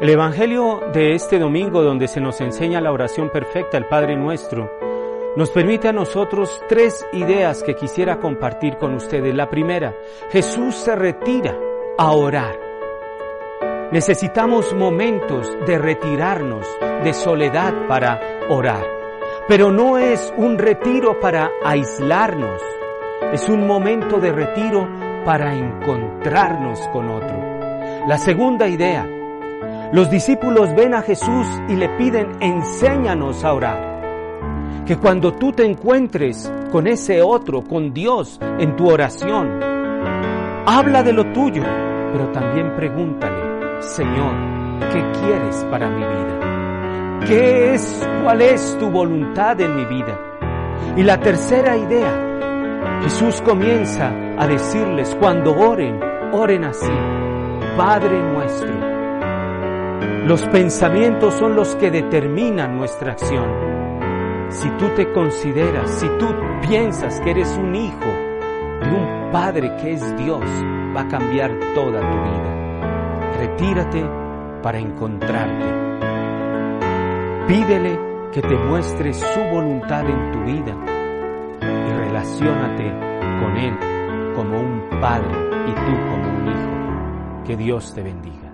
El Evangelio de este domingo, donde se nos enseña la oración perfecta, el Padre Nuestro, nos permite a nosotros tres ideas que quisiera compartir con ustedes. La primera, Jesús se retira a orar. Necesitamos momentos de retirarnos de soledad para orar. Pero no es un retiro para aislarnos, es un momento de retiro para encontrarnos con otro. La segunda idea, los discípulos ven a Jesús y le piden, enséñanos a orar. Que cuando tú te encuentres con ese otro, con Dios, en tu oración, habla de lo tuyo, pero también pregúntale, Señor, ¿qué quieres para mi vida? ¿Qué es, cuál es tu voluntad en mi vida? Y la tercera idea, Jesús comienza a decirles, cuando oren, oren así, Padre nuestro, los pensamientos son los que determinan nuestra acción. Si tú te consideras, si tú piensas que eres un hijo de un Padre que es Dios, va a cambiar toda tu vida. Retírate para encontrarte. Pídele que te muestre su voluntad en tu vida y relaciónate con Él como un Padre y tú como un hijo. Que Dios te bendiga.